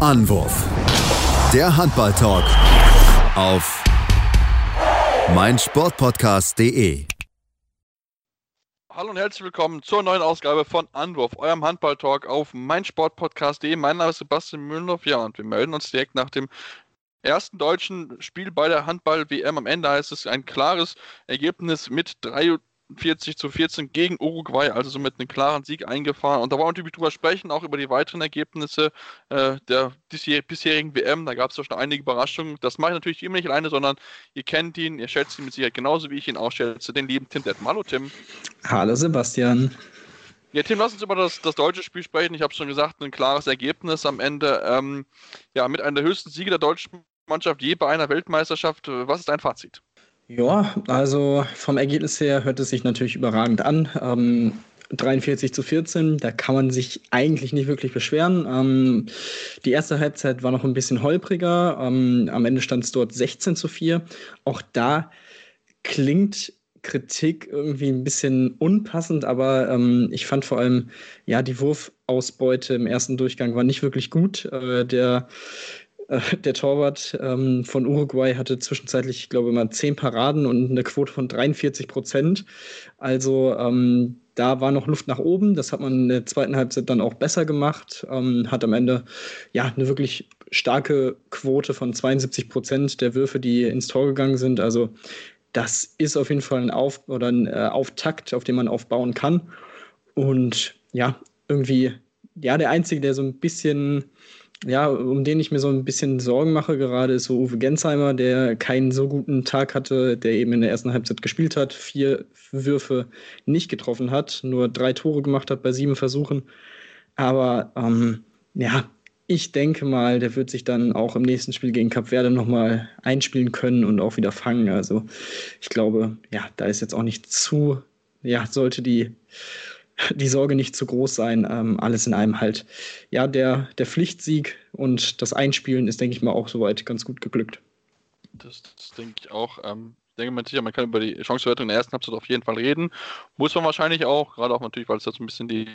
Anwurf. Der Handball-Talk auf meinsportpodcast.de. Hallo und herzlich willkommen zur neuen Ausgabe von Anwurf, eurem Handball-Talk auf meinsportpodcast.de. Mein Name ist Sebastian Mühlenhoff, ja, und wir melden uns direkt nach dem ersten deutschen Spiel bei der Handball-WM. Am Ende heißt es ein klares Ergebnis mit 3 40 zu 14 gegen Uruguay, also somit einen klaren Sieg eingefahren. Und da wollen wir natürlich drüber sprechen, auch über die weiteren Ergebnisse äh, der bisherigen WM. Da gab es doch schon einige Überraschungen. Das mache ich natürlich immer nicht alleine, sondern ihr kennt ihn, ihr schätzt ihn mit Sicherheit genauso, wie ich ihn auch schätze, den lieben Tim Detman. Hallo Tim. Hallo Sebastian. Ja, Tim, lass uns über das, das deutsche Spiel sprechen. Ich habe schon gesagt, ein klares Ergebnis am Ende. Ähm, ja, mit einer der höchsten Siege der deutschen Mannschaft je bei einer Weltmeisterschaft. Was ist dein Fazit? Ja, also vom Ergebnis her hört es sich natürlich überragend an. Ähm, 43 zu 14, da kann man sich eigentlich nicht wirklich beschweren. Ähm, die erste Halbzeit war noch ein bisschen holpriger. Ähm, am Ende stand es dort 16 zu 4. Auch da klingt Kritik irgendwie ein bisschen unpassend, aber ähm, ich fand vor allem, ja, die Wurfausbeute im ersten Durchgang war nicht wirklich gut. Äh, der der Torwart ähm, von Uruguay hatte zwischenzeitlich, ich glaube, mal zehn Paraden und eine Quote von 43 Prozent. Also ähm, da war noch Luft nach oben. Das hat man in der zweiten Halbzeit dann auch besser gemacht. Ähm, hat am Ende ja eine wirklich starke Quote von 72 Prozent der Würfe, die ins Tor gegangen sind. Also das ist auf jeden Fall ein Auf oder ein äh, Auftakt, auf den man aufbauen kann. Und ja, irgendwie, ja, der Einzige, der so ein bisschen ja, um den ich mir so ein bisschen Sorgen mache gerade, ist so Uwe Gensheimer, der keinen so guten Tag hatte, der eben in der ersten Halbzeit gespielt hat, vier Würfe nicht getroffen hat, nur drei Tore gemacht hat bei sieben Versuchen. Aber ähm, ja, ich denke mal, der wird sich dann auch im nächsten Spiel gegen Cap Verde nochmal einspielen können und auch wieder fangen. Also ich glaube, ja, da ist jetzt auch nicht zu, ja, sollte die die Sorge nicht zu groß sein. Ähm, alles in einem halt. Ja, der, der Pflichtsieg und das Einspielen ist, denke ich mal, auch soweit ganz gut geglückt. Das, das denke ich auch. Ähm, ich denke mal sicher, man kann über die Chancewertung in der ersten Halbzeit auf jeden Fall reden. Muss man wahrscheinlich auch, gerade auch natürlich, weil es jetzt ein bisschen die,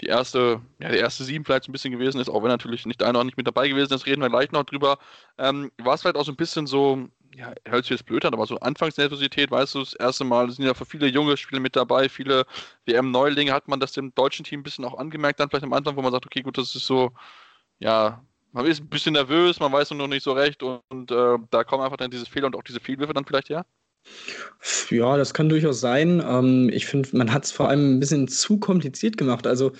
die erste, ja, die erste sieben vielleicht ein bisschen gewesen ist, auch wenn natürlich nicht einer auch nicht mit dabei gewesen ist, reden wir gleich noch drüber. Ähm, war es vielleicht auch so ein bisschen so, ja, hört sich jetzt blöd an, aber so Anfangsnervosität, weißt du, das erste Mal sind ja für viele junge Spieler mit dabei, viele WM-Neulinge, hat man das dem deutschen Team ein bisschen auch angemerkt, dann vielleicht am Anfang, wo man sagt, okay, gut, das ist so, ja, man ist ein bisschen nervös, man weiß noch nicht so recht und, und äh, da kommen einfach dann diese Fehler und auch diese Fehlwürfe dann vielleicht her? Ja, das kann durchaus sein. Ähm, ich finde, man hat es vor allem ein bisschen zu kompliziert gemacht. Also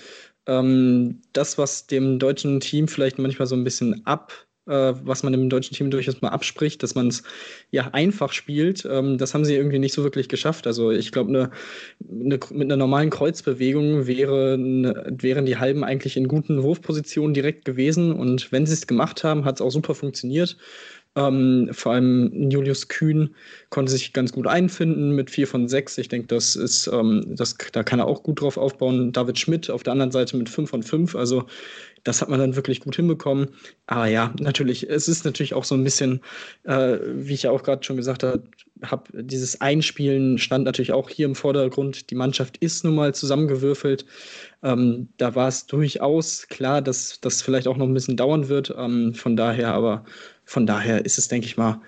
ähm, das, was dem deutschen Team vielleicht manchmal so ein bisschen ab äh, was man im deutschen Team durchaus mal abspricht, dass man es ja einfach spielt. Ähm, das haben sie irgendwie nicht so wirklich geschafft. Also ich glaube, ne, ne, mit einer normalen Kreuzbewegung wäre, ne, wären die Halben eigentlich in guten Wurfpositionen direkt gewesen. Und wenn sie es gemacht haben, hat es auch super funktioniert. Ähm, vor allem Julius Kühn konnte sich ganz gut einfinden mit 4 von 6. Ich denke, das ist, ähm, das, da kann er auch gut drauf aufbauen. David Schmidt auf der anderen Seite mit 5 von 5. Also das hat man dann wirklich gut hinbekommen. Aber ja, natürlich, es ist natürlich auch so ein bisschen, äh, wie ich ja auch gerade schon gesagt habe, hab, dieses Einspielen stand natürlich auch hier im Vordergrund. Die Mannschaft ist nun mal zusammengewürfelt. Ähm, da war es durchaus klar, dass das vielleicht auch noch ein bisschen dauern wird. Ähm, von daher, aber von daher ist es, denke ich mal,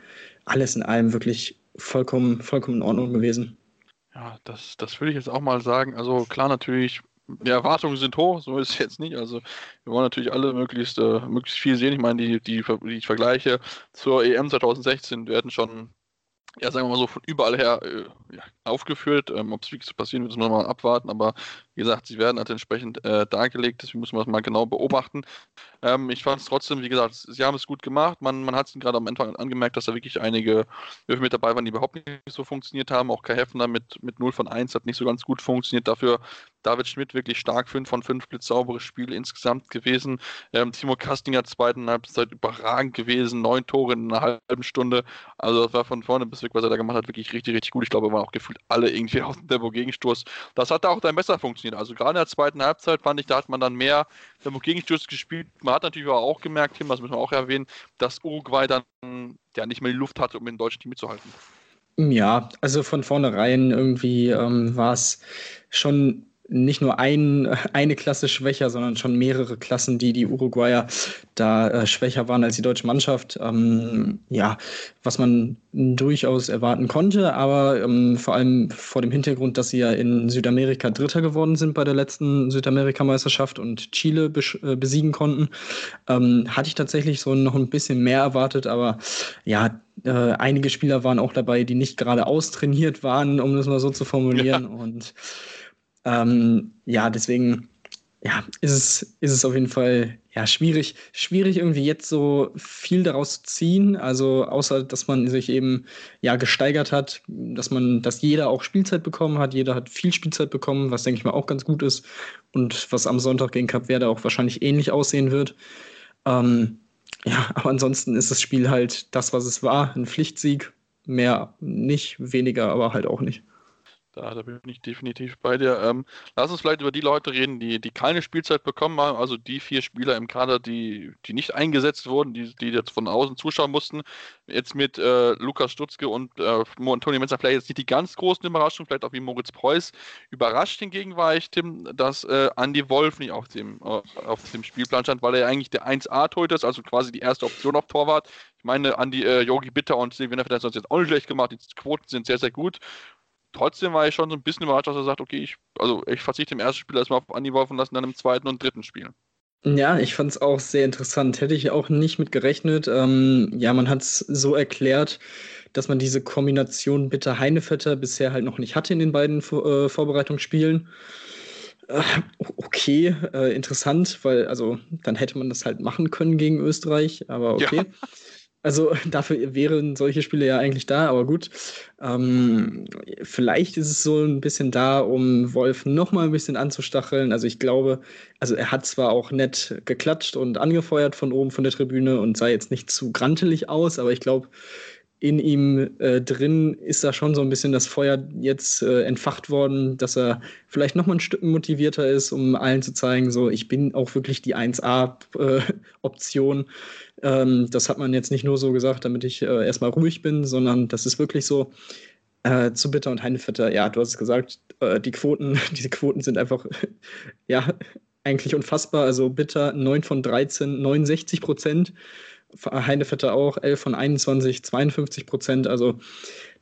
alles in allem wirklich vollkommen, vollkommen in Ordnung gewesen. Ja, das, das würde ich jetzt auch mal sagen. Also klar, natürlich, die Erwartungen sind hoch, so ist es jetzt nicht. Also wir wollen natürlich alle möglichst, äh, möglichst viel sehen. Ich meine, die, die, die Vergleiche zur EM 2016 werden schon ja, sagen wir mal so, von überall her äh, ja, aufgeführt. Ähm, Ob es wirklich so passieren wird, müssen wir mal abwarten. Aber wie gesagt, sie werden halt entsprechend äh, dargelegt. Deswegen müssen wir das mal genau beobachten. Ähm, ich fand es trotzdem, wie gesagt, sie haben es gut gemacht. Man, man hat es gerade am Anfang angemerkt, dass da wirklich einige Würfe mit dabei waren, die überhaupt nicht so funktioniert haben. Auch Kai Heffner mit, mit 0 von 1 hat nicht so ganz gut funktioniert. Dafür David Schmidt wirklich stark, 5 von 5 blitzsaubere Spiele insgesamt gewesen. Ähm, Timo Kastinger zweiten Halbzeit überragend gewesen, neun Tore in einer halben Stunde. Also das war von vorne bis weg, was er da gemacht hat, wirklich richtig, richtig gut. Ich glaube, waren auch gefühlt alle irgendwie auf dem Tempo-Gegenstoß. Das hat auch dann besser funktioniert. Also gerade in der zweiten Halbzeit fand ich, da hat man dann mehr Tempo-Gegenstoß gespielt. Man hat natürlich auch gemerkt, Tim, das müssen wir auch erwähnen, dass Uruguay dann ja nicht mehr die Luft hatte, um den deutschen Team mitzuhalten. Ja, also von vornherein irgendwie ähm, war es schon nicht nur ein, eine Klasse schwächer, sondern schon mehrere Klassen, die die Uruguayer da äh, schwächer waren als die deutsche Mannschaft. Ähm, ja, was man durchaus erwarten konnte, aber ähm, vor allem vor dem Hintergrund, dass sie ja in Südamerika Dritter geworden sind bei der letzten Südamerikameisterschaft und Chile äh, besiegen konnten, ähm, hatte ich tatsächlich so noch ein bisschen mehr erwartet, aber ja, äh, einige Spieler waren auch dabei, die nicht gerade austrainiert waren, um das mal so zu formulieren. Ja. Und ähm, ja, deswegen ja, ist es, ist es auf jeden Fall ja, schwierig, schwierig irgendwie jetzt so viel daraus zu ziehen. Also außer dass man sich eben ja gesteigert hat, dass man, dass jeder auch Spielzeit bekommen hat, jeder hat viel Spielzeit bekommen, was denke ich mal auch ganz gut ist und was am Sonntag gegen Cap Verde auch wahrscheinlich ähnlich aussehen wird. Ähm, ja, aber ansonsten ist das Spiel halt das, was es war, ein Pflichtsieg. Mehr nicht, weniger, aber halt auch nicht. Da, da, bin ich definitiv bei dir. Ähm, lass uns vielleicht über die Leute reden, die, die keine Spielzeit bekommen haben, also die vier Spieler im Kader, die, die nicht eingesetzt wurden, die, die jetzt von außen zuschauen mussten. Jetzt mit äh, Lukas Stutzke und äh, Antonio Menzer vielleicht jetzt nicht die ganz großen Überraschungen, vielleicht auch wie Moritz Preuß. Überrascht hingegen war ich, Tim, dass äh, Andy Wolf nicht auf dem, äh, auf dem Spielplan stand, weil er eigentlich der 1A-Torhüter ist, also quasi die erste Option auf Torwart. Ich meine, Andi äh, Yogi Bitter und Silvina Fedez haben es jetzt auch nicht schlecht gemacht. Die Quoten sind sehr, sehr gut trotzdem war ich schon so ein bisschen überrascht, dass er sagt, okay, ich, also ich verzichte im ersten Spiel erstmal auf Andi Wolf und lasse dann im zweiten und dritten Spiel. Ja, ich fand es auch sehr interessant. Hätte ich auch nicht mit gerechnet. Ähm, ja, man hat es so erklärt, dass man diese Kombination Bitter-Heinevetter bisher halt noch nicht hatte in den beiden äh, Vorbereitungsspielen. Äh, okay, äh, interessant, weil also dann hätte man das halt machen können gegen Österreich, aber okay. Ja. Also dafür wären solche Spiele ja eigentlich da, aber gut. Ähm, vielleicht ist es so ein bisschen da, um Wolf noch mal ein bisschen anzustacheln. Also ich glaube, also er hat zwar auch nett geklatscht und angefeuert von oben von der Tribüne und sah jetzt nicht zu grantelig aus, aber ich glaube, in ihm äh, drin ist da schon so ein bisschen das Feuer jetzt äh, entfacht worden, dass er vielleicht noch mal ein Stück motivierter ist, um allen zu zeigen, so ich bin auch wirklich die 1A-Option. Äh, ähm, das hat man jetzt nicht nur so gesagt, damit ich äh, erstmal ruhig bin, sondern das ist wirklich so. Äh, zu Bitter und Heinevetter, ja, du hast es gesagt, äh, die Quoten, diese Quoten sind einfach, ja, eigentlich unfassbar. Also Bitter 9 von 13, 69 Prozent. Heinevetter auch 11 von 21, 52 Prozent. Also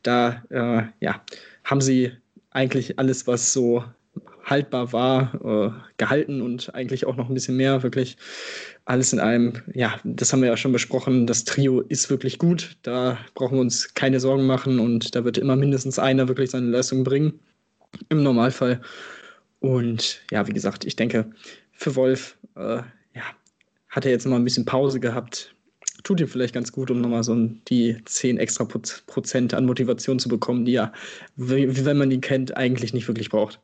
da äh, ja, haben sie eigentlich alles, was so haltbar war, äh, gehalten und eigentlich auch noch ein bisschen mehr. Wirklich alles in allem, ja, das haben wir ja schon besprochen. Das Trio ist wirklich gut. Da brauchen wir uns keine Sorgen machen und da wird immer mindestens einer wirklich seine Leistung bringen. Im Normalfall. Und ja, wie gesagt, ich denke, für Wolf, äh, ja, hat er jetzt mal ein bisschen Pause gehabt tut ihm vielleicht ganz gut, um nochmal so die 10 extra Prozent an Motivation zu bekommen, die wie, wenn man ihn kennt, eigentlich nicht wirklich braucht.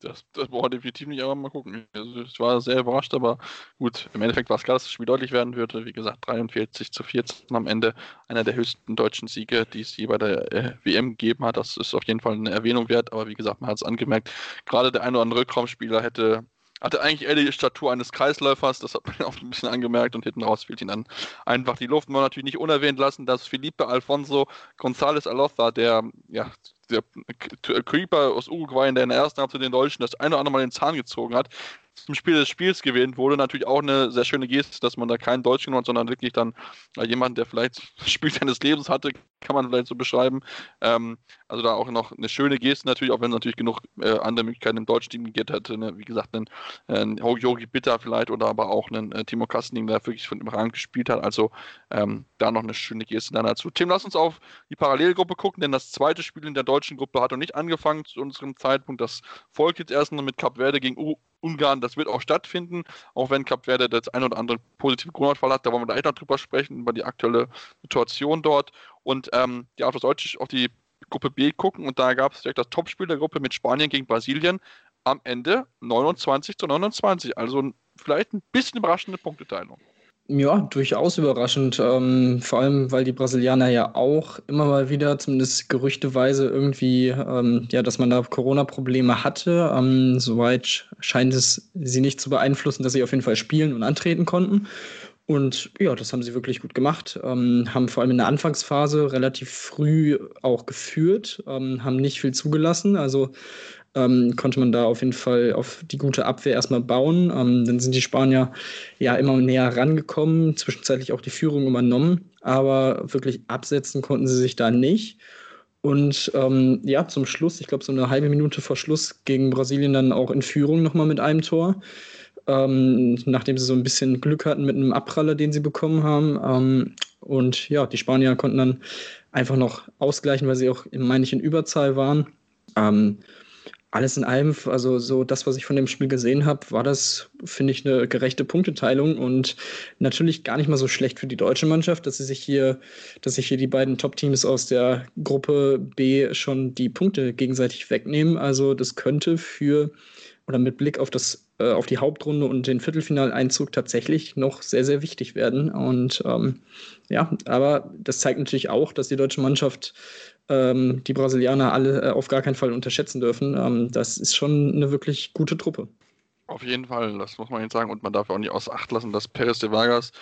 Das, das braucht definitiv nicht, aber mal gucken. Also ich war sehr überrascht, aber gut, im Endeffekt war es klar, dass das Spiel deutlich werden würde. Wie gesagt, 43 zu 14 am Ende. Einer der höchsten deutschen Siege, die es je bei der äh, WM gegeben hat. Das ist auf jeden Fall eine Erwähnung wert, aber wie gesagt, man hat es angemerkt. Gerade der ein oder andere Rückraumspieler hätte hatte eigentlich eher die Statur eines Kreisläufers, das hat man auch ein bisschen angemerkt und hinten raus fehlt ihn dann einfach die Luft. Man natürlich nicht unerwähnt lassen, dass Felipe Alfonso González Aloza, der ja, der Creeper aus Uruguay, der in der ersten Halbzeit den Deutschen das eine oder andere Mal den Zahn gezogen hat, zum Spiel des Spiels gewählt wurde. Natürlich auch eine sehr schöne Geste, dass man da keinen Deutschen genommen hat, sondern wirklich dann äh, jemanden, der vielleicht das Spiel seines Lebens hatte, kann man vielleicht so beschreiben. Ähm, also da auch noch eine schöne Geste natürlich, auch wenn es natürlich genug äh, andere Möglichkeiten im deutschen Team gegeben hätte. Ne? Wie gesagt, einen, äh, Yogi Bitter vielleicht oder aber auch einen äh, Timo Kastening, der wirklich von dem Rang gespielt hat. Also ähm, da noch eine schöne Geste dann dazu. Tim, lass uns auf die Parallelgruppe gucken, denn das zweite Spiel in der deutschen Gruppe hat noch nicht angefangen zu unserem Zeitpunkt. Das folgt jetzt erst noch mit Cap Verde gegen U Ungarn. Das wird auch stattfinden, auch wenn Cap Verde das ein oder andere positive Grundfall hat. Da wollen wir gleich noch drüber sprechen, über die aktuelle Situation dort. Und ähm, ja, auf, Deutsch, auf die Gruppe B gucken und da gab es direkt das Topspiel der Gruppe mit Spanien gegen Brasilien. Am Ende 29 zu 29, also vielleicht ein bisschen überraschende Punkteteilung. Ja, durchaus überraschend. Ähm, vor allem, weil die Brasilianer ja auch immer mal wieder, zumindest gerüchteweise, irgendwie, ähm, ja, dass man da Corona-Probleme hatte. Ähm, soweit scheint es sie nicht zu beeinflussen, dass sie auf jeden Fall spielen und antreten konnten. Und ja, das haben sie wirklich gut gemacht. Ähm, haben vor allem in der Anfangsphase relativ früh auch geführt, ähm, haben nicht viel zugelassen. Also ähm, konnte man da auf jeden Fall auf die gute Abwehr erstmal bauen. Ähm, dann sind die Spanier ja immer näher rangekommen, zwischenzeitlich auch die Führung übernommen, aber wirklich absetzen konnten sie sich da nicht. Und ähm, ja, zum Schluss, ich glaube, so eine halbe Minute vor Schluss gegen Brasilien dann auch in Führung nochmal mit einem Tor. Ähm, nachdem sie so ein bisschen Glück hatten mit einem Abpraller, den sie bekommen haben. Ähm, und ja, die Spanier konnten dann einfach noch ausgleichen, weil sie auch, meine ich, in Überzahl waren. Ähm, alles in allem, also so das, was ich von dem Spiel gesehen habe, war das, finde ich, eine gerechte Punkteteilung und natürlich gar nicht mal so schlecht für die deutsche Mannschaft, dass sie sich hier, dass sich hier die beiden Top-Teams aus der Gruppe B schon die Punkte gegenseitig wegnehmen. Also das könnte für oder mit Blick auf das äh, auf die Hauptrunde und den Viertelfinaleinzug tatsächlich noch sehr sehr wichtig werden und ähm, ja aber das zeigt natürlich auch dass die deutsche Mannschaft ähm, die Brasilianer alle äh, auf gar keinen Fall unterschätzen dürfen. Ähm, das ist schon eine wirklich gute Truppe. Auf jeden Fall, das muss man jetzt sagen. Und man darf auch nicht außer Acht lassen, dass Perez de Vargas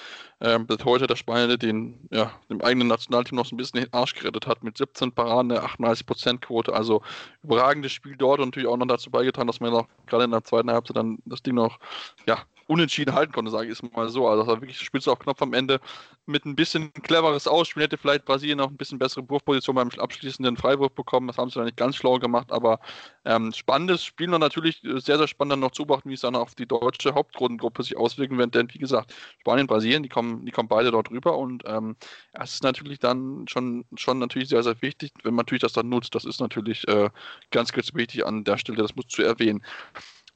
ähm, bis heute der Spanier den ja, dem eigenen Nationalteam noch so ein bisschen den Arsch gerettet hat mit 17 Paraden, eine 38%-Quote. Also überragendes Spiel dort und natürlich auch noch dazu beigetragen, dass man noch gerade in der zweiten Halbzeit dann das Ding noch ja, unentschieden halten konnte, sage ich es mal so. Also das war wirklich spitze auf Knopf am Ende. Mit ein bisschen cleveres Ausspiel hätte vielleicht Brasilien noch ein bisschen bessere Wurfposition beim abschließenden Freiwurf bekommen. Das haben sie dann nicht ganz schlau gemacht, aber ähm, spannendes Spiel und natürlich sehr, sehr spannend dann noch zu beobachten, wie es dann auf die deutsche Hauptgrundengruppe sich auswirken wird. Denn wie gesagt, Spanien, Brasilien, die kommen, die kommen beide dort rüber und ähm, es ist natürlich dann schon, schon natürlich sehr, sehr wichtig, wenn man natürlich das dann nutzt. Das ist natürlich äh, ganz, ganz wichtig an der Stelle, das muss zu erwähnen.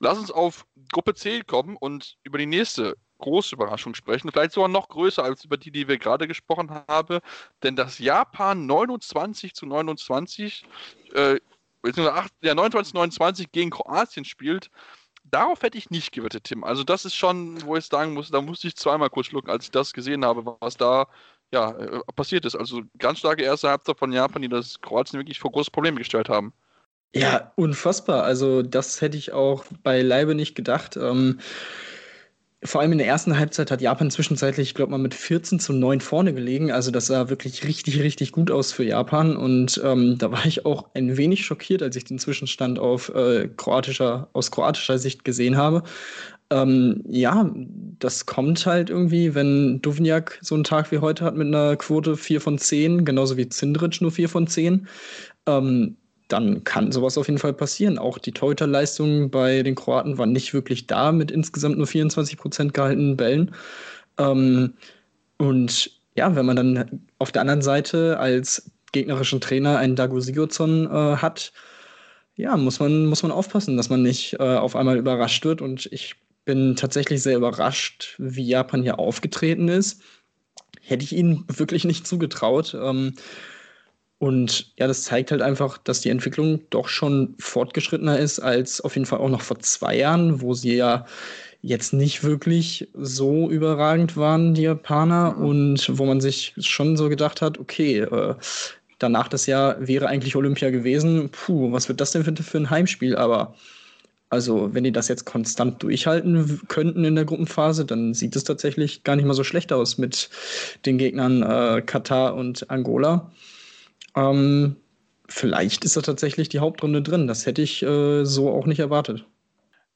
Lass uns auf Gruppe C kommen und über die nächste große Überraschung sprechen. Vielleicht sogar noch größer als über die, die wir gerade gesprochen haben. Denn das Japan 29 zu 29, äh, ja, 29 zu 29 gegen Kroatien spielt, darauf hätte ich nicht gewettet, Tim. Also das ist schon, wo ich sagen muss, da musste ich zweimal kurz schlucken, als ich das gesehen habe, was da ja, äh, passiert ist. Also ganz starke erste Halbzeit von Japan, die das Kroatien wirklich vor große Probleme gestellt haben. Ja, unfassbar. Also das hätte ich auch beileibe nicht gedacht. Ähm, vor allem in der ersten Halbzeit hat Japan zwischenzeitlich, ich glaube mal, mit 14 zu 9 vorne gelegen. Also das sah wirklich richtig, richtig gut aus für Japan. Und ähm, da war ich auch ein wenig schockiert, als ich den Zwischenstand auf, äh, kroatischer, aus kroatischer Sicht gesehen habe. Ähm, ja, das kommt halt irgendwie, wenn Duvniak so einen Tag wie heute hat mit einer Quote 4 von 10, genauso wie Zindric nur 4 von 10. Ähm, dann kann sowas auf jeden Fall passieren. Auch die Torhüterleistung bei den Kroaten war nicht wirklich da mit insgesamt nur 24 Prozent gehaltenen Bällen. Ähm, und ja, wenn man dann auf der anderen Seite als gegnerischen Trainer einen Dago Sigurdsson äh, hat, ja, muss man, muss man aufpassen, dass man nicht äh, auf einmal überrascht wird. Und ich bin tatsächlich sehr überrascht, wie Japan hier aufgetreten ist. Hätte ich ihnen wirklich nicht zugetraut. Ähm, und ja, das zeigt halt einfach, dass die Entwicklung doch schon fortgeschrittener ist als auf jeden Fall auch noch vor zwei Jahren, wo sie ja jetzt nicht wirklich so überragend waren, die Japaner, mhm. und wo man sich schon so gedacht hat, okay, äh, danach das Jahr wäre eigentlich Olympia gewesen. Puh, was wird das denn für, für ein Heimspiel? Aber also, wenn die das jetzt konstant durchhalten könnten in der Gruppenphase, dann sieht es tatsächlich gar nicht mal so schlecht aus mit den Gegnern äh, Katar und Angola. Ähm, vielleicht ist da tatsächlich die Hauptrunde drin. Das hätte ich äh, so auch nicht erwartet.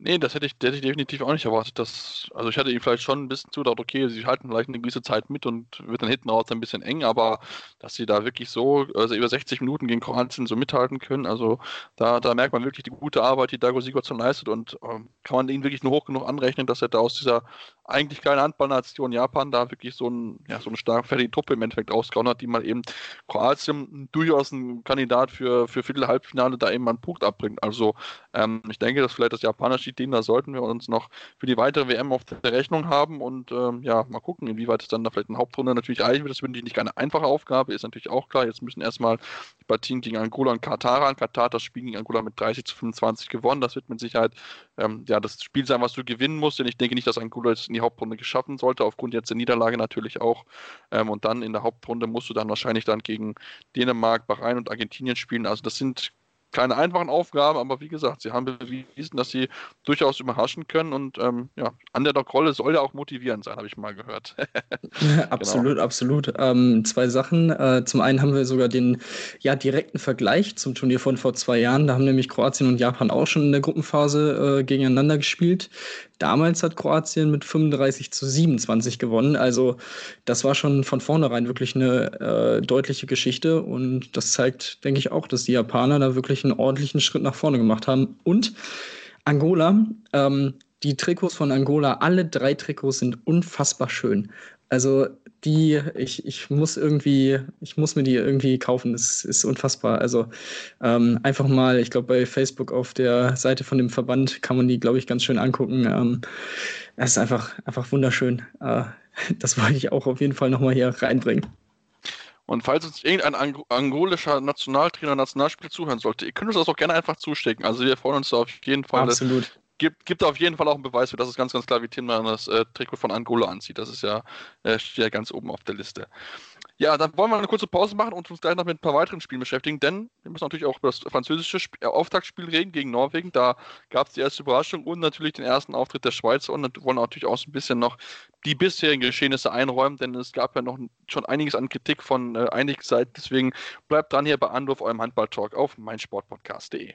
Nee, das hätte ich, hätte ich definitiv auch nicht erwartet. Dass, also ich hatte ihm vielleicht schon ein bisschen zugedacht, okay, sie halten vielleicht eine gewisse Zeit mit und wird dann hinten raus ein bisschen eng, aber dass sie da wirklich so, also über 60 Minuten gegen Kroatien so mithalten können, also da, da merkt man wirklich die gute Arbeit, die Dago Sigurdsson leistet und ähm, kann man ihn wirklich nur hoch genug anrechnen, dass er da aus dieser eigentlich kleinen Handballnation Japan da wirklich so, ein, ja, so eine stark fertige Truppe im Endeffekt rausgehauen hat, die mal eben Kroatien durchaus ein Kandidat für, für Viertel-Halbfinale da eben mal einen Punkt abbringt. Also ähm, ich denke, dass vielleicht das japanische Team, da sollten wir uns noch für die weitere WM auf der Rechnung haben und ähm, ja, mal gucken, inwieweit es dann da vielleicht eine Hauptrunde natürlich eilig wird. Das wird nicht eine einfache Aufgabe, ist natürlich auch klar. Jetzt müssen erstmal die Partien gegen Angola und Katar ran. Katar das Spiel gegen Angola mit 30 zu 25 gewonnen. Das wird mit Sicherheit ähm, ja, das Spiel sein, was du gewinnen musst, denn ich denke nicht, dass Angola jetzt in die Hauptrunde geschaffen sollte, aufgrund jetzt der Niederlage natürlich auch. Ähm, und dann in der Hauptrunde musst du dann wahrscheinlich dann gegen Dänemark, Bahrain und Argentinien spielen. Also das sind keine einfachen Aufgaben, aber wie gesagt, sie haben bewiesen, dass sie durchaus überraschen können und ähm, ja, Underdog-Rolle soll ja auch motivierend sein, habe ich mal gehört. absolut, genau. absolut. Ähm, zwei Sachen. Äh, zum einen haben wir sogar den ja, direkten Vergleich zum Turnier von vor zwei Jahren. Da haben nämlich Kroatien und Japan auch schon in der Gruppenphase äh, gegeneinander gespielt. Damals hat Kroatien mit 35 zu 27 gewonnen. Also das war schon von vornherein wirklich eine äh, deutliche Geschichte und das zeigt, denke ich, auch, dass die Japaner da wirklich einen ordentlichen Schritt nach vorne gemacht haben. Und Angola, ähm, die Trikots von Angola, alle drei Trikots sind unfassbar schön. Also die, ich, ich muss irgendwie, ich muss mir die irgendwie kaufen. Das ist unfassbar. Also ähm, einfach mal, ich glaube, bei Facebook auf der Seite von dem Verband kann man die, glaube ich, ganz schön angucken. Ähm, es ist einfach, einfach wunderschön. Äh, das wollte ich auch auf jeden Fall nochmal hier reinbringen. Und falls uns irgendein Ang angolischer Nationaltrainer, Nationalspieler zuhören sollte, ihr könnt uns das auch gerne einfach zustecken. Also wir freuen uns auf jeden Fall. Absolut gibt, gibt auf jeden Fall auch einen Beweis für, dass es ganz, ganz klar, wie Tim das äh, Trikot von Angola anzieht. Das ist ja, äh, steht ja ganz oben auf der Liste. Ja, dann wollen wir eine kurze Pause machen und uns gleich noch mit ein paar weiteren Spielen beschäftigen, denn wir müssen natürlich auch über das französische Sp äh, Auftaktspiel reden gegen Norwegen. Da gab es die erste Überraschung und natürlich den ersten Auftritt der Schweizer und wollen natürlich auch so ein bisschen noch die bisherigen Geschehnisse einräumen, denn es gab ja noch schon einiges an Kritik von äh, einigen Seiten. Deswegen bleibt dran hier bei Anruf, eurem Handball-Talk auf meinsportpodcast.de.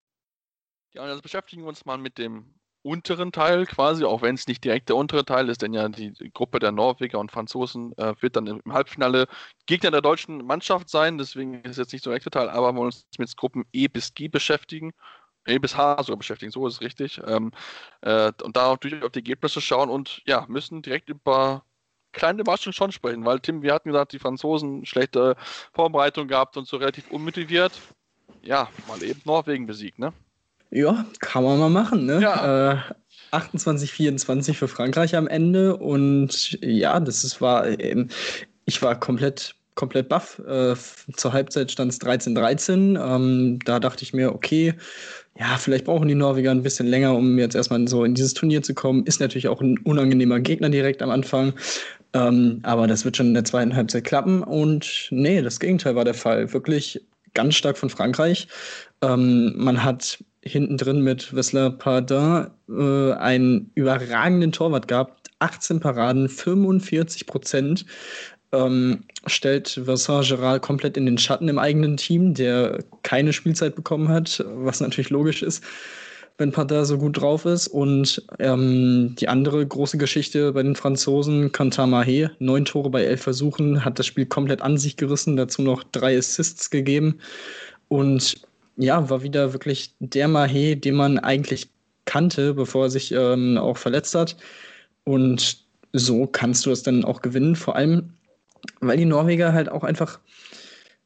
Ja, und jetzt beschäftigen wir uns mal mit dem unteren Teil quasi, auch wenn es nicht direkt der untere Teil ist, denn ja die Gruppe der Norweger und Franzosen äh, wird dann im Halbfinale Gegner der deutschen Mannschaft sein, deswegen ist es jetzt nicht so der direkte Teil, aber wir wollen uns mit Gruppen E bis G beschäftigen. E bis H sogar beschäftigen, so ist es richtig. Ähm, äh, und da natürlich auf die Ergebnisse schauen und ja, müssen direkt über kleine Überraschungen schon sprechen, weil Tim, wir hatten gesagt, die Franzosen schlechte Vorbereitung gehabt und so relativ unmotiviert. Ja, mal eben Norwegen besiegt, ne? Ja, kann man mal machen, ne? Ja. Äh, 28, 24 für Frankreich am Ende und ja, das ist, war, ähm, ich war komplett komplett baff. Äh, zur Halbzeit stand es 13-13. Ähm, da dachte ich mir, okay, ja, vielleicht brauchen die Norweger ein bisschen länger, um jetzt erstmal so in dieses Turnier zu kommen. Ist natürlich auch ein unangenehmer Gegner direkt am Anfang. Ähm, aber das wird schon in der zweiten Halbzeit klappen. Und nee, das Gegenteil war der Fall. Wirklich ganz stark von Frankreich. Ähm, man hat hinten drin mit Wessler Pardin äh, einen überragenden Torwart gehabt. 18 Paraden, 45 Prozent. Ähm, stellt Vincent Gerard komplett in den Schatten im eigenen Team, der keine Spielzeit bekommen hat, was natürlich logisch ist, wenn Pardin so gut drauf ist. Und ähm, die andere große Geschichte bei den Franzosen, Quentin Mahé, neun Tore bei elf Versuchen, hat das Spiel komplett an sich gerissen, dazu noch drei Assists gegeben. Und ja, war wieder wirklich der Mahé, den man eigentlich kannte, bevor er sich ähm, auch verletzt hat. Und so kannst du es dann auch gewinnen, vor allem, weil die Norweger halt auch einfach,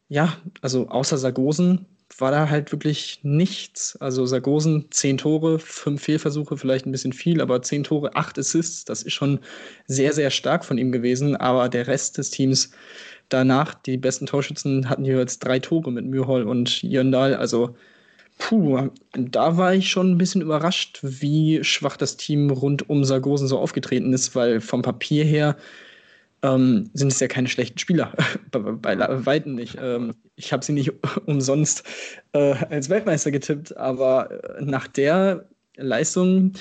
ja, also außer Sargosen war da halt wirklich nichts. Also Sargosen, zehn Tore, fünf Fehlversuche, vielleicht ein bisschen viel, aber zehn Tore, acht Assists, das ist schon sehr, sehr stark von ihm gewesen. Aber der Rest des Teams danach, die besten Torschützen hatten jeweils drei Tore mit Mürhol und Jöndal. Also, puh, da war ich schon ein bisschen überrascht, wie schwach das Team rund um Sargosen so aufgetreten ist, weil vom Papier her ähm, sind es ja keine schlechten Spieler. bei, bei Weitem nicht. Ähm, ich habe sie nicht umsonst äh, als Weltmeister getippt, aber äh, nach der Leistung,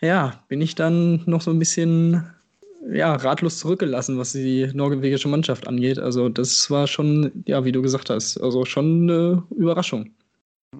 ja, bin ich dann noch so ein bisschen ja, ratlos zurückgelassen, was die norwegische Mannschaft angeht. Also das war schon, ja, wie du gesagt hast, also schon eine Überraschung.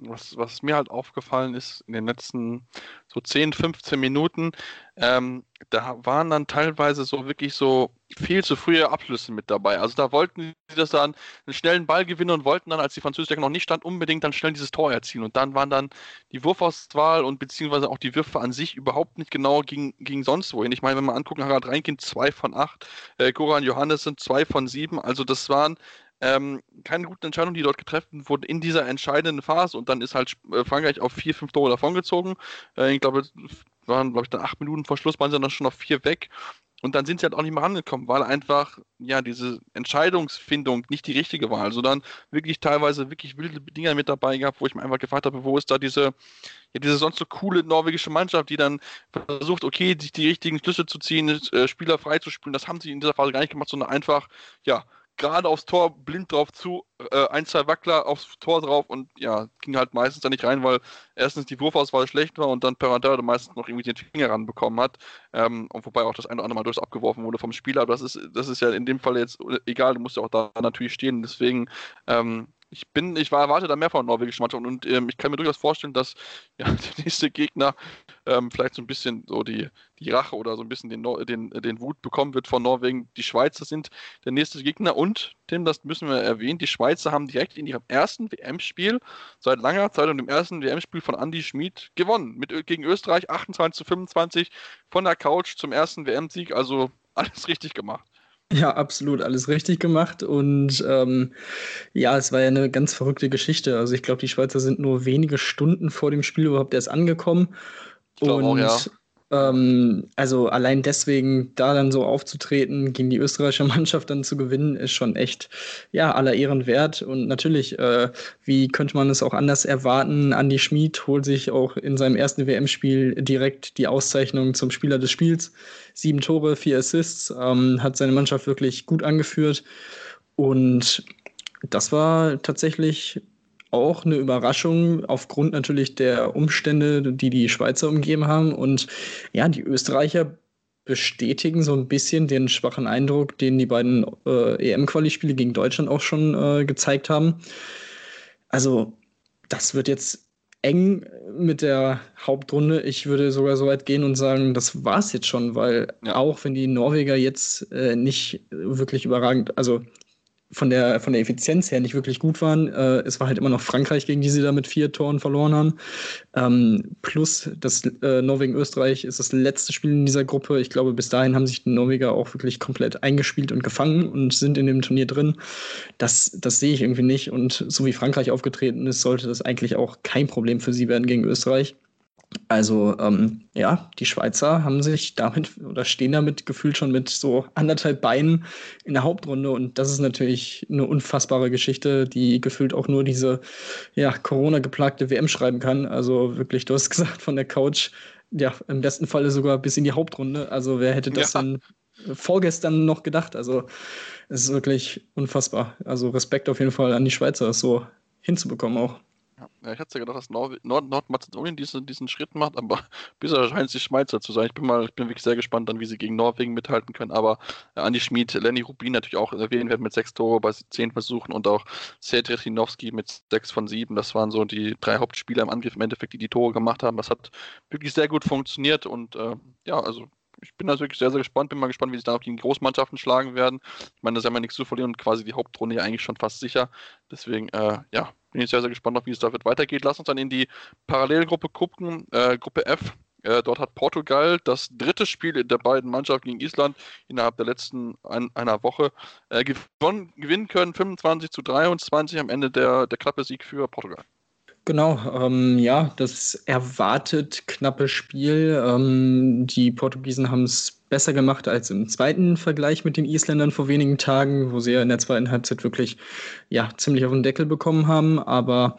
Was, was mir halt aufgefallen ist in den letzten so 10, 15 Minuten, ähm, da waren dann teilweise so wirklich so viel zu frühe Abschlüsse mit dabei. Also da wollten sie das dann einen schnellen Ball gewinnen und wollten dann, als die französische noch nicht stand, unbedingt dann schnell dieses Tor erzielen. Und dann waren dann die Wurfauswahl und beziehungsweise auch die Würfe an sich überhaupt nicht genau gegen, gegen sonst wohin. Ich meine, wenn man angucken, Harald Reinkind zwei von acht, äh, Goran Johannes sind zwei von sieben. Also das waren ähm, keine guten Entscheidungen, die dort getroffen wurden in dieser entscheidenden Phase. Und dann ist halt äh, Frankreich auf vier, fünf Tore davongezogen. Äh, ich glaube, waren, glaube ich, dann acht Minuten vor Schluss waren sie dann schon auf vier weg. Und dann sind sie halt auch nicht mehr rangekommen, weil einfach, ja, diese Entscheidungsfindung nicht die richtige war. Also wirklich teilweise wirklich wilde Dinger mit dabei gehabt, wo ich mir einfach gefragt habe, wo ist da diese, ja, diese sonst so coole norwegische Mannschaft, die dann versucht, okay, sich die richtigen Schlüsse zu ziehen, äh, Spieler freizuspielen. Das haben sie in dieser Phase gar nicht gemacht, sondern einfach, ja, gerade aufs Tor blind drauf zu, äh, ein, zwei Wackler aufs Tor drauf und ja, ging halt meistens da nicht rein, weil erstens die Wurfauswahl schlecht war und dann Perantara meistens noch irgendwie den Finger ranbekommen hat. Ähm, und wobei auch das eine oder andere Mal durchs abgeworfen wurde vom Spieler, aber das ist, das ist ja in dem Fall jetzt egal, du musst ja auch da natürlich stehen. Deswegen ähm, ich bin, ich war erwarte da mehr von norwegischen Mannschaften und ähm, ich kann mir durchaus vorstellen, dass ja, der nächste Gegner ähm, vielleicht so ein bisschen so die, die Rache oder so ein bisschen den, den, den Wut bekommen wird von Norwegen. Die Schweizer sind der nächste Gegner und, Tim, das müssen wir erwähnen, die Schweizer haben direkt in ihrem ersten WM-Spiel seit langer Zeit und im ersten WM-Spiel von Andy Schmid gewonnen. Mit, gegen Österreich 28 zu 25 von der Couch zum ersten WM-Sieg, also alles richtig gemacht. Ja, absolut, alles richtig gemacht. Und ähm, ja, es war ja eine ganz verrückte Geschichte. Also ich glaube, die Schweizer sind nur wenige Stunden vor dem Spiel überhaupt erst angekommen. Und auch, ja. Ähm, also allein deswegen da dann so aufzutreten, gegen die österreichische Mannschaft dann zu gewinnen, ist schon echt, ja, aller Ehren wert. Und natürlich, äh, wie könnte man es auch anders erwarten? Andy Schmid holt sich auch in seinem ersten WM-Spiel direkt die Auszeichnung zum Spieler des Spiels. Sieben Tore, vier Assists, ähm, hat seine Mannschaft wirklich gut angeführt. Und das war tatsächlich auch eine Überraschung aufgrund natürlich der Umstände, die die Schweizer umgeben haben. Und ja, die Österreicher bestätigen so ein bisschen den schwachen Eindruck, den die beiden äh, EM-Quali-Spiele gegen Deutschland auch schon äh, gezeigt haben. Also, das wird jetzt eng mit der Hauptrunde. Ich würde sogar so weit gehen und sagen, das war es jetzt schon, weil ja. auch wenn die Norweger jetzt äh, nicht wirklich überragend, also von der, von der Effizienz her nicht wirklich gut waren. Äh, es war halt immer noch Frankreich, gegen die sie da mit vier Toren verloren haben. Ähm, plus das äh, Norwegen-Österreich ist das letzte Spiel in dieser Gruppe. Ich glaube, bis dahin haben sich die Norweger auch wirklich komplett eingespielt und gefangen und sind in dem Turnier drin. Das, das sehe ich irgendwie nicht. Und so wie Frankreich aufgetreten ist, sollte das eigentlich auch kein Problem für sie werden gegen Österreich. Also ähm, ja, die Schweizer haben sich damit oder stehen damit gefühlt schon mit so anderthalb Beinen in der Hauptrunde und das ist natürlich eine unfassbare Geschichte, die gefühlt auch nur diese ja, Corona-geplagte WM schreiben kann. Also wirklich, du hast gesagt, von der Couch, ja, im besten Falle sogar bis in die Hauptrunde. Also wer hätte das ja. dann vorgestern noch gedacht? Also es ist wirklich unfassbar. Also Respekt auf jeden Fall an die Schweizer, das so hinzubekommen auch. Ja, ich hatte ja gedacht, dass Nord Nordmazedonien diesen, diesen Schritt macht, aber bisher scheint es die Schweizer zu sein. Ich bin mal, ich bin wirklich sehr gespannt dann, wie sie gegen Norwegen mithalten können. Aber ja, Andi Schmid, Lenny Rubin natürlich auch erwähnt werden mit sechs Tore bei zehn Versuchen und auch Cedric mit sechs von sieben. Das waren so die drei Hauptspieler im Angriff im Endeffekt, die die Tore gemacht haben. Das hat wirklich sehr gut funktioniert und äh, ja, also ich bin da wirklich sehr, sehr gespannt. Bin mal gespannt, wie sich dann auch die Großmannschaften schlagen werden. Ich meine, da ist ja nichts zu verlieren und quasi die Hauptrunde ja eigentlich schon fast sicher. Deswegen, äh, ja, bin ich sehr, sehr gespannt, wie es da weitergeht. Lass uns dann in die Parallelgruppe gucken, äh, Gruppe F. Äh, dort hat Portugal das dritte Spiel der beiden Mannschaften gegen Island innerhalb der letzten ein, einer Woche äh, gewonnen, gewinnen können. 25 zu 23 am Ende der, der knappe Sieg für Portugal. Genau, ähm, ja, das erwartet knappe Spiel. Ähm, die Portugiesen haben es besser gemacht als im zweiten Vergleich mit den Isländern vor wenigen Tagen, wo sie ja in der zweiten Halbzeit wirklich ja, ziemlich auf den Deckel bekommen haben. Aber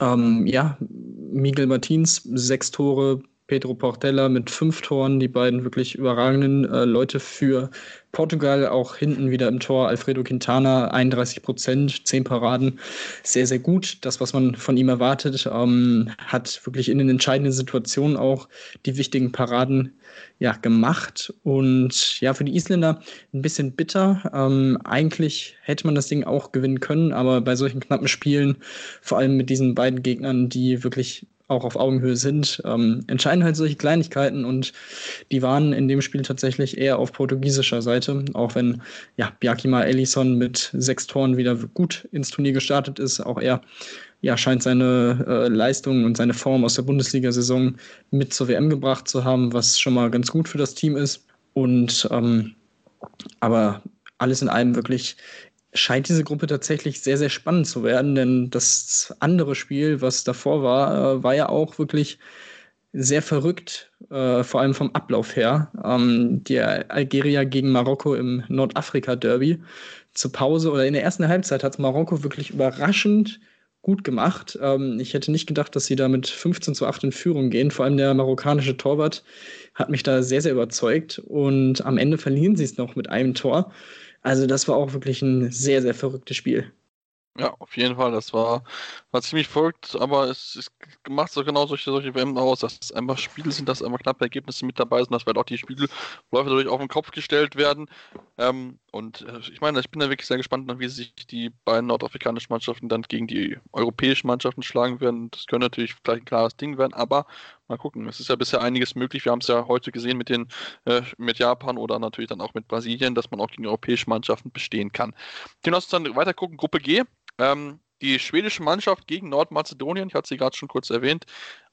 ähm, ja, Miguel Martins, sechs Tore, Pedro Portella mit fünf Toren, die beiden wirklich überragenden äh, Leute für Portugal auch hinten wieder im Tor. Alfredo Quintana, 31 Prozent, 10 Paraden. Sehr, sehr gut. Das, was man von ihm erwartet, ähm, hat wirklich in den entscheidenden Situationen auch die wichtigen Paraden ja, gemacht. Und ja, für die Isländer ein bisschen bitter. Ähm, eigentlich hätte man das Ding auch gewinnen können, aber bei solchen knappen Spielen, vor allem mit diesen beiden Gegnern, die wirklich auch auf Augenhöhe sind, ähm, entscheiden halt solche Kleinigkeiten und die waren in dem Spiel tatsächlich eher auf portugiesischer Seite, auch wenn ja, Bjarkima Ellison mit sechs Toren wieder gut ins Turnier gestartet ist, auch er ja, scheint seine äh, Leistung und seine Form aus der Bundesliga-Saison mit zur WM gebracht zu haben, was schon mal ganz gut für das Team ist. Und ähm, aber alles in allem wirklich scheint diese Gruppe tatsächlich sehr, sehr spannend zu werden, denn das andere Spiel, was davor war, äh, war ja auch wirklich sehr verrückt, äh, vor allem vom Ablauf her. Ähm, die Algerier gegen Marokko im Nordafrika-Derby. Zur Pause oder in der ersten Halbzeit hat Marokko wirklich überraschend gut gemacht. Ähm, ich hätte nicht gedacht, dass sie da mit 15 zu 8 in Führung gehen. Vor allem der marokkanische Torwart hat mich da sehr, sehr überzeugt. Und am Ende verlieren sie es noch mit einem Tor. Also das war auch wirklich ein sehr, sehr verrücktes Spiel. Ja, auf jeden Fall. Das war, war ziemlich verrückt, aber es, es macht so genau solche, solche WM aus, dass es einfach Spiele sind, dass einfach knappe Ergebnisse mit dabei sind, dass halt auch die Spielläufe dadurch auf den Kopf gestellt werden. Ähm, und äh, ich meine, ich bin da wirklich sehr gespannt, wie sich die beiden nordafrikanischen Mannschaften dann gegen die europäischen Mannschaften schlagen werden. Das könnte natürlich vielleicht ein klares Ding werden, aber mal gucken. Es ist ja bisher einiges möglich. Wir haben es ja heute gesehen mit den äh, mit Japan oder natürlich dann auch mit Brasilien, dass man auch gegen europäische Mannschaften bestehen kann. Die lass uns dann weiter gucken. Gruppe G. Ähm, die schwedische Mannschaft gegen Nordmazedonien, ich hatte sie gerade schon kurz erwähnt,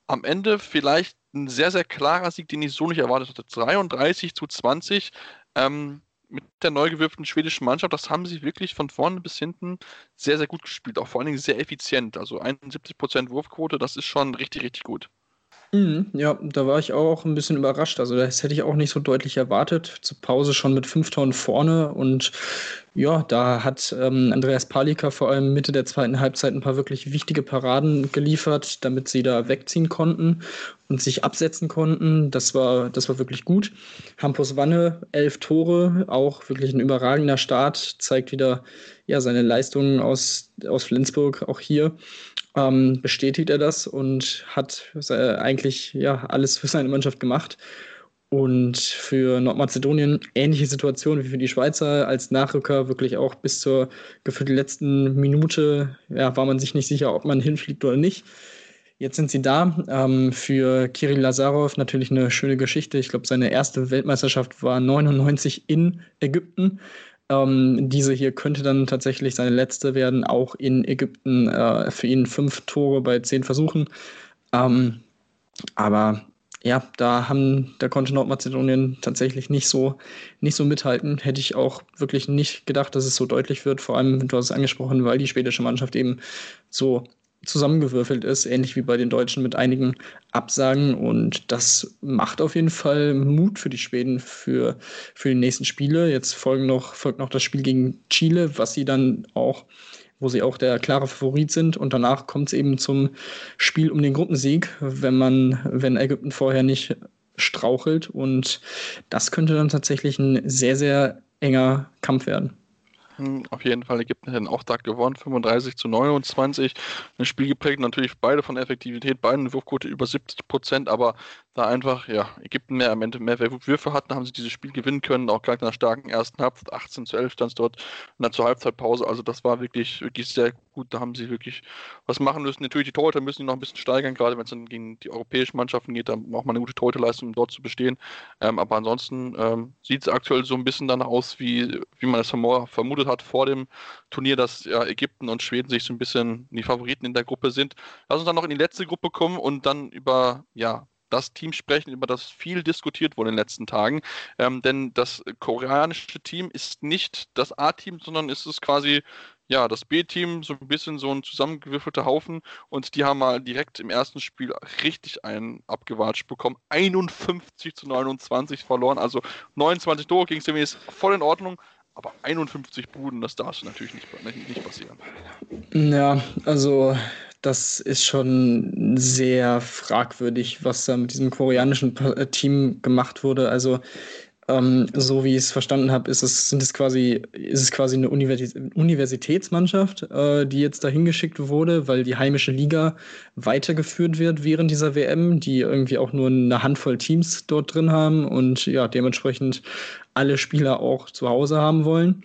am Ende vielleicht ein sehr, sehr klarer Sieg, den ich so nicht erwartet hatte. 33 zu 20 ähm, mit der neu gewürften schwedischen Mannschaft. Das haben sie wirklich von vorne bis hinten sehr, sehr gut gespielt. Auch vor allen Dingen sehr effizient. Also 71% Wurfquote, das ist schon richtig, richtig gut. Mhm, ja, da war ich auch ein bisschen überrascht. Also das hätte ich auch nicht so deutlich erwartet. Zur Pause schon mit fünf Tonnen vorne und ja, da hat ähm, Andreas Palika vor allem Mitte der zweiten Halbzeit ein paar wirklich wichtige Paraden geliefert, damit sie da wegziehen konnten und sich absetzen konnten. Das war, das war wirklich gut. Hampus Wanne, elf Tore, auch wirklich ein überragender Start, zeigt wieder ja, seine Leistungen aus, aus Flensburg auch hier ähm, bestätigt er das und hat äh, eigentlich ja alles für seine Mannschaft gemacht. Und für Nordmazedonien ähnliche Situation wie für die Schweizer als Nachrücker wirklich auch bis zur gefühlt letzten Minute ja, war man sich nicht sicher, ob man hinfliegt oder nicht. Jetzt sind sie da. Ähm, für Kirill Lazarov natürlich eine schöne Geschichte. Ich glaube, seine erste Weltmeisterschaft war 99 in Ägypten. Ähm, diese hier könnte dann tatsächlich seine letzte werden, auch in Ägypten. Äh, für ihn fünf Tore bei zehn Versuchen. Ähm, aber ja, da haben, da konnte Nordmazedonien tatsächlich nicht so, nicht so mithalten. Hätte ich auch wirklich nicht gedacht, dass es so deutlich wird. Vor allem, du hast es angesprochen, weil die schwedische Mannschaft eben so zusammengewürfelt ist, ähnlich wie bei den Deutschen mit einigen Absagen. Und das macht auf jeden Fall Mut für die Schweden für, für die nächsten Spiele. Jetzt folgen noch, folgt noch das Spiel gegen Chile, was sie dann auch, wo sie auch der klare Favorit sind. Und danach kommt es eben zum Spiel um den Gruppensieg, wenn man, wenn Ägypten vorher nicht strauchelt. Und das könnte dann tatsächlich ein sehr, sehr enger Kampf werden. Auf jeden Fall Ägypten hätten auch da gewonnen, 35 zu 29. Ein Spiel geprägt, natürlich beide von Effektivität, beide eine Wurfquote über 70 Prozent, aber da einfach, ja, Ägypten mehr am Ende mehr. Würfe hatten, haben sie dieses Spiel gewinnen können, auch gleich nach einer starken ersten Halbzeit, 18 zu 11 stand es dort und dann zur Halbzeitpause, also das war wirklich, wirklich sehr gut, da haben sie wirklich was machen müssen. Natürlich, die Torhüter müssen die noch ein bisschen steigern, gerade wenn es dann gegen die europäischen Mannschaften geht, dann braucht man eine gute Torhüterleistung, um dort zu bestehen, ähm, aber ansonsten ähm, sieht es aktuell so ein bisschen danach aus, wie, wie man es vermutet hat vor dem Turnier, dass ja, Ägypten und Schweden sich so ein bisschen die Favoriten in der Gruppe sind. Lass uns dann noch in die letzte Gruppe kommen und dann über ja, das Team sprechen, über das viel diskutiert wurde in den letzten Tagen. Ähm, denn das koreanische Team ist nicht das A-Team, sondern ist es quasi ja, das B-Team, so ein bisschen so ein zusammengewürfelter Haufen und die haben mal direkt im ersten Spiel richtig einen abgewatscht bekommen. 51 zu 29 verloren, also 29 Tore gegen Semi ist voll in Ordnung, aber 51 Buden, das darf natürlich nicht, nicht, nicht passieren. Ja, also das ist schon sehr fragwürdig, was da mit diesem koreanischen äh, Team gemacht wurde. Also Ähm, so wie ich es verstanden habe, ist es, sind es quasi, ist es quasi eine Universitätsmannschaft, äh, die jetzt dahin geschickt wurde, weil die heimische Liga weitergeführt wird während dieser WM, die irgendwie auch nur eine Handvoll Teams dort drin haben und ja, dementsprechend alle Spieler auch zu Hause haben wollen.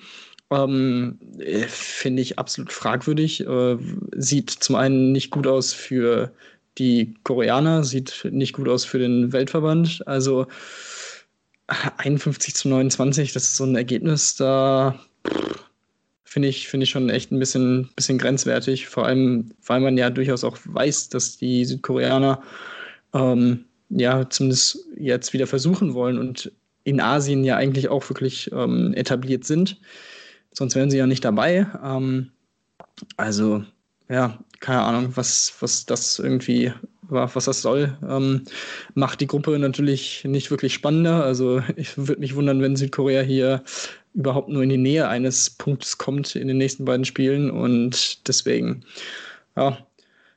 Ähm, äh, Finde ich absolut fragwürdig. Äh, sieht zum einen nicht gut aus für die Koreaner, sieht nicht gut aus für den Weltverband. Also 51 zu 29, das ist so ein Ergebnis, da finde ich, finde ich schon echt ein bisschen, bisschen grenzwertig. Vor allem, weil man ja durchaus auch weiß, dass die Südkoreaner ähm, ja zumindest jetzt wieder versuchen wollen und in Asien ja eigentlich auch wirklich ähm, etabliert sind. Sonst wären sie ja nicht dabei. Ähm, also, ja, keine Ahnung, was, was das irgendwie was das soll, ähm, macht die Gruppe natürlich nicht wirklich spannender. Also ich würde mich wundern, wenn Südkorea hier überhaupt nur in die Nähe eines Punktes kommt in den nächsten beiden Spielen. Und deswegen, ja,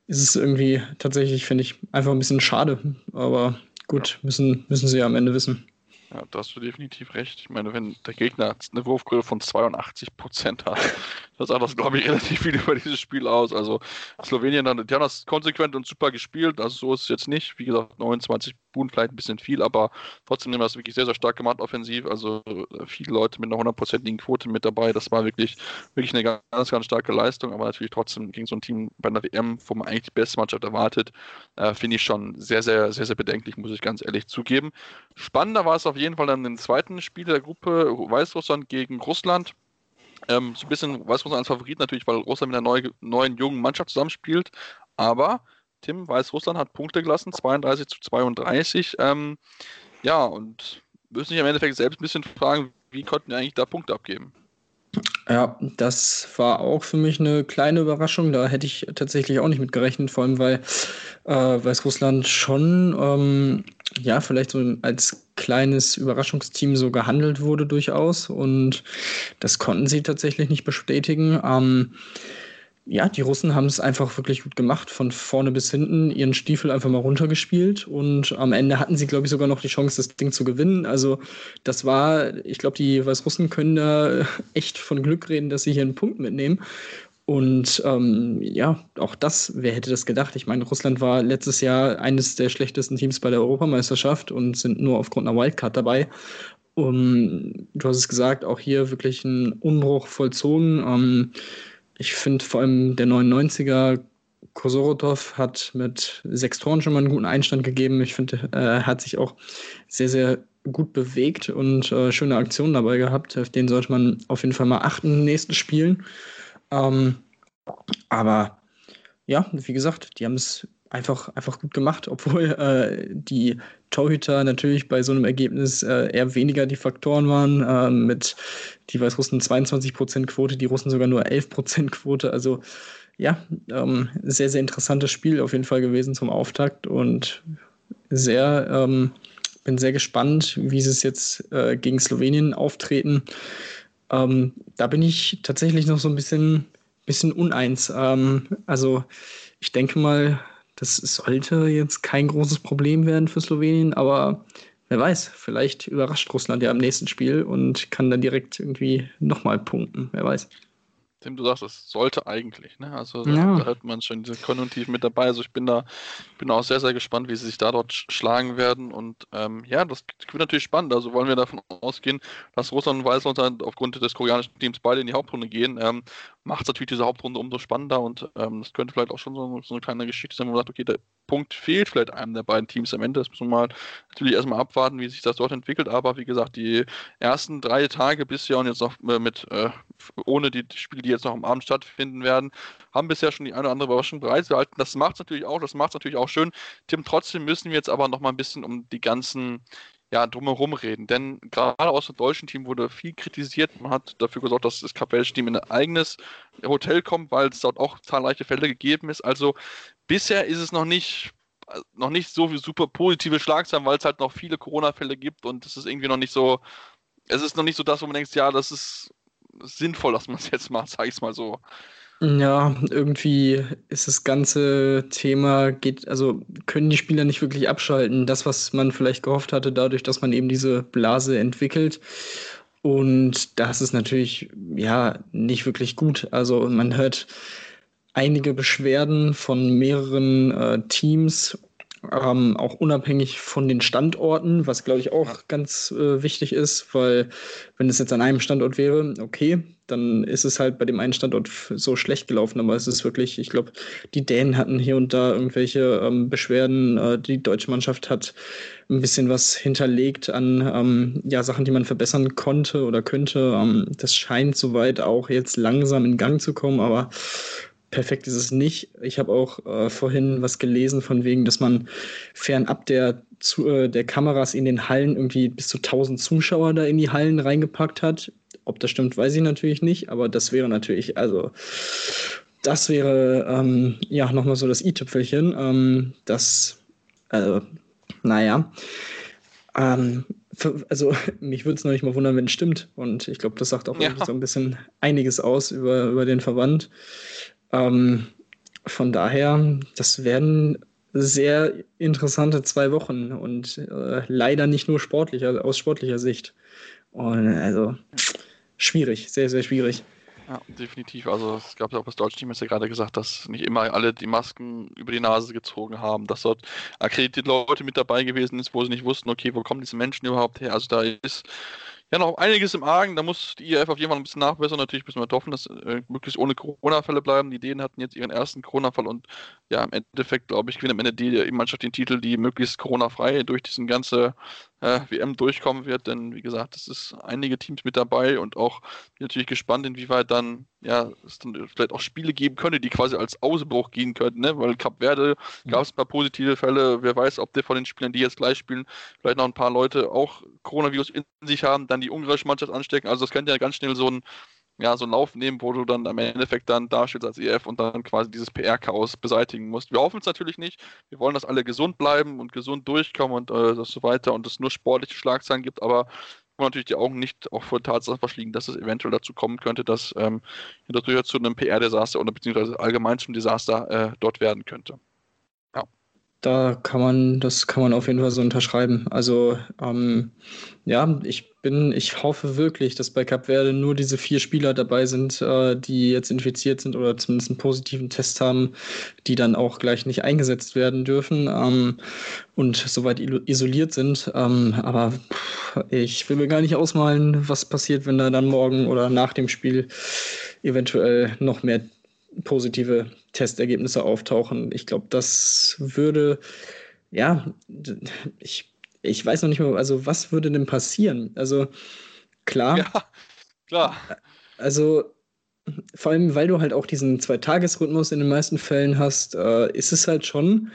ist es irgendwie tatsächlich, finde ich, einfach ein bisschen schade. Aber gut, müssen, müssen sie ja am Ende wissen. Ja, da hast du definitiv recht. Ich meine, wenn der Gegner eine Wurfquote von 82 Prozent hat, das sagt das, glaube ich, relativ viel über dieses Spiel aus. Also Slowenien, die haben das konsequent und super gespielt. Also so ist es jetzt nicht. Wie gesagt, 29 Buden vielleicht ein bisschen viel, aber trotzdem haben wir das wirklich sehr, sehr stark gemacht offensiv. Also äh, viele Leute mit einer hundertprozentigen Quote mit dabei. Das war wirklich, wirklich eine ganz, ganz starke Leistung. Aber natürlich trotzdem gegen so ein Team bei einer WM, wo man eigentlich die beste Mannschaft erwartet, äh, finde ich schon sehr, sehr, sehr, sehr bedenklich, muss ich ganz ehrlich zugeben. Spannender war es auf jeden Fall dann im zweiten Spiel der Gruppe Weißrussland gegen Russland. Ähm, so ein bisschen Weißrussland als Favorit natürlich, weil Russland mit einer neu, neuen jungen Mannschaft zusammenspielt. Aber Tim, Weißrussland hat Punkte gelassen, 32 zu 32. Ähm, ja, und müssen sich im Endeffekt selbst ein bisschen fragen, wie konnten die eigentlich da Punkte abgeben? Ja, das war auch für mich eine kleine Überraschung. Da hätte ich tatsächlich auch nicht mit gerechnet, vor allem weil äh, Weißrussland schon ähm, ja vielleicht so als kleines Überraschungsteam so gehandelt wurde durchaus und das konnten sie tatsächlich nicht bestätigen. Ähm, ja, die Russen haben es einfach wirklich gut gemacht, von vorne bis hinten ihren Stiefel einfach mal runtergespielt und am Ende hatten sie, glaube ich, sogar noch die Chance, das Ding zu gewinnen. Also das war, ich glaube, die Weißrussen können da echt von Glück reden, dass sie hier einen Punkt mitnehmen. Und ähm, ja, auch das, wer hätte das gedacht? Ich meine, Russland war letztes Jahr eines der schlechtesten Teams bei der Europameisterschaft und sind nur aufgrund einer Wildcard dabei. Um, du hast es gesagt, auch hier wirklich ein Umbruch vollzogen. Ähm, ich finde vor allem der 99er Kosorotov hat mit sechs Toren schon mal einen guten Einstand gegeben. Ich finde, er hat sich auch sehr, sehr gut bewegt und äh, schöne Aktionen dabei gehabt. Auf den sollte man auf jeden Fall mal achten in den nächsten Spielen. Ähm, aber ja, wie gesagt, die haben es einfach, einfach gut gemacht, obwohl äh, die Torhüter natürlich bei so einem Ergebnis äh, eher weniger die Faktoren waren. Äh, mit die Weißrussen 22% Quote, die Russen sogar nur 11% Quote. Also ja, ähm, sehr, sehr interessantes Spiel auf jeden Fall gewesen zum Auftakt und sehr, ähm, bin sehr gespannt, wie sie es jetzt äh, gegen Slowenien auftreten. Ähm, da bin ich tatsächlich noch so ein bisschen, bisschen uneins. Ähm, also ich denke mal, das sollte jetzt kein großes Problem werden für Slowenien, aber wer weiß, vielleicht überrascht Russland ja im nächsten Spiel und kann dann direkt irgendwie nochmal punkten. Wer weiß. Tim, du sagst, es sollte eigentlich, ne? Also ja. da hört man schon diese Konjunktiv mit dabei. Also ich bin da, bin auch sehr, sehr gespannt, wie sie sich da dort schlagen werden. Und ähm, ja, das wird natürlich spannend. Also wollen wir davon ausgehen, dass Russland und Weißrussland aufgrund des koreanischen Teams beide in die Hauptrunde gehen, ähm, macht es natürlich diese Hauptrunde umso spannender und ähm, das könnte vielleicht auch schon so, so, eine kleine Geschichte sein, wo man sagt, okay, der Punkt fehlt vielleicht einem der beiden Teams am Ende. Das müssen wir mal natürlich erstmal abwarten, wie sich das dort entwickelt. Aber wie gesagt, die ersten drei Tage bisher und jetzt noch äh, mit äh, ohne die Spiele, die jetzt noch am Abend stattfinden werden, haben bisher schon die eine oder andere Überraschung bereitgehalten. Das macht es natürlich auch, das macht es natürlich auch schön. Tim, trotzdem müssen wir jetzt aber noch mal ein bisschen um die ganzen ja, drumherum reden. Denn gerade aus dem deutschen Team wurde viel kritisiert. Man hat dafür gesorgt, dass das kapellische Team in ein eigenes Hotel kommt, weil es dort auch zahlreiche Fälle gegeben ist. Also bisher ist es noch nicht noch nicht so super positive Schlagzeilen, weil es halt noch viele Corona-Fälle gibt und es ist irgendwie noch nicht so, es ist noch nicht so das, wo man denkt, ja, das ist sinnvoll, dass man es jetzt macht, sage ich es mal so. Ja, irgendwie ist das ganze Thema, geht, also können die Spieler nicht wirklich abschalten. Das, was man vielleicht gehofft hatte, dadurch, dass man eben diese Blase entwickelt. Und das ist natürlich, ja, nicht wirklich gut. Also man hört einige Beschwerden von mehreren äh, Teams ähm, auch unabhängig von den Standorten, was glaube ich auch ganz äh, wichtig ist, weil wenn es jetzt an einem Standort wäre, okay, dann ist es halt bei dem einen Standort so schlecht gelaufen, aber es ist wirklich, ich glaube, die Dänen hatten hier und da irgendwelche ähm, Beschwerden, äh, die deutsche Mannschaft hat ein bisschen was hinterlegt an ähm, ja, Sachen, die man verbessern konnte oder könnte. Ähm, das scheint soweit auch jetzt langsam in Gang zu kommen, aber perfekt ist es nicht. Ich habe auch äh, vorhin was gelesen von wegen, dass man fernab der, zu, äh, der Kameras in den Hallen irgendwie bis zu 1000 Zuschauer da in die Hallen reingepackt hat. Ob das stimmt, weiß ich natürlich nicht, aber das wäre natürlich, also das wäre ähm, ja nochmal so das i-Tüpfelchen. Ähm, das, also, naja. Ähm, für, also mich würde es noch nicht mal wundern, wenn es stimmt. Und ich glaube, das sagt auch ja. so ein bisschen einiges aus über, über den Verband. Ähm, von daher, das werden sehr interessante zwei Wochen und äh, leider nicht nur sportlicher, aus sportlicher Sicht. Und also schwierig, sehr, sehr schwierig. Ja, definitiv. Also es gab ja auch das deutsche Team, jetzt ja gerade gesagt, dass nicht immer alle die Masken über die Nase gezogen haben, dass dort akkreditierte Leute mit dabei gewesen sind, wo sie nicht wussten, okay, wo kommen diese Menschen überhaupt her? Also da ist ja, noch einiges im Argen. Da muss die IRF auf jeden Fall ein bisschen nachbessern. Natürlich müssen wir hoffen, dass äh, möglichst ohne Corona-Fälle bleiben. Die Dänen hatten jetzt ihren ersten Corona-Fall und ja, im Endeffekt, glaube ich, gewinnt am Ende die Mannschaft den Titel, die möglichst Corona-frei durch diesen ganze äh, WM durchkommen wird. Denn wie gesagt, es ist einige Teams mit dabei und auch natürlich gespannt, inwieweit dann ja es dann vielleicht auch Spiele geben könnte, die quasi als Ausbruch gehen könnten, ne? Weil Cap Verde mhm. gab es ein paar positive Fälle. Wer weiß, ob der von den Spielern, die jetzt gleich spielen, vielleicht noch ein paar Leute auch Coronavirus in sich haben, dann die ungarische Mannschaft anstecken. Also das könnte ja ganz schnell so ein ja, so einen Lauf nehmen, wo du dann am Endeffekt dann dastehst als EF und dann quasi dieses PR-Chaos beseitigen musst. Wir hoffen es natürlich nicht. Wir wollen, dass alle gesund bleiben und gesund durchkommen und äh, so weiter und es nur sportliche Schlagzeilen gibt, aber wir natürlich die Augen nicht auch vor Tatsachen verschliegen, dass es eventuell dazu kommen könnte, dass ähm, das durchaus zu einem PR-Desaster oder beziehungsweise allgemein zum Desaster äh, dort werden könnte. Da kann man, das kann man auf jeden Fall so unterschreiben. Also ähm, ja, ich bin, ich hoffe wirklich, dass bei Cap Verde nur diese vier Spieler dabei sind, äh, die jetzt infiziert sind oder zumindest einen positiven Test haben, die dann auch gleich nicht eingesetzt werden dürfen ähm, und soweit isoliert sind. Ähm, aber pff, ich will mir gar nicht ausmalen, was passiert, wenn da dann morgen oder nach dem Spiel eventuell noch mehr positive Testergebnisse auftauchen. Ich glaube, das würde, ja, ich, ich weiß noch nicht mal, also was würde denn passieren? Also klar. Ja, klar. Also vor allem, weil du halt auch diesen Zwei-Tages-Rhythmus in den meisten Fällen hast, äh, ist es halt schon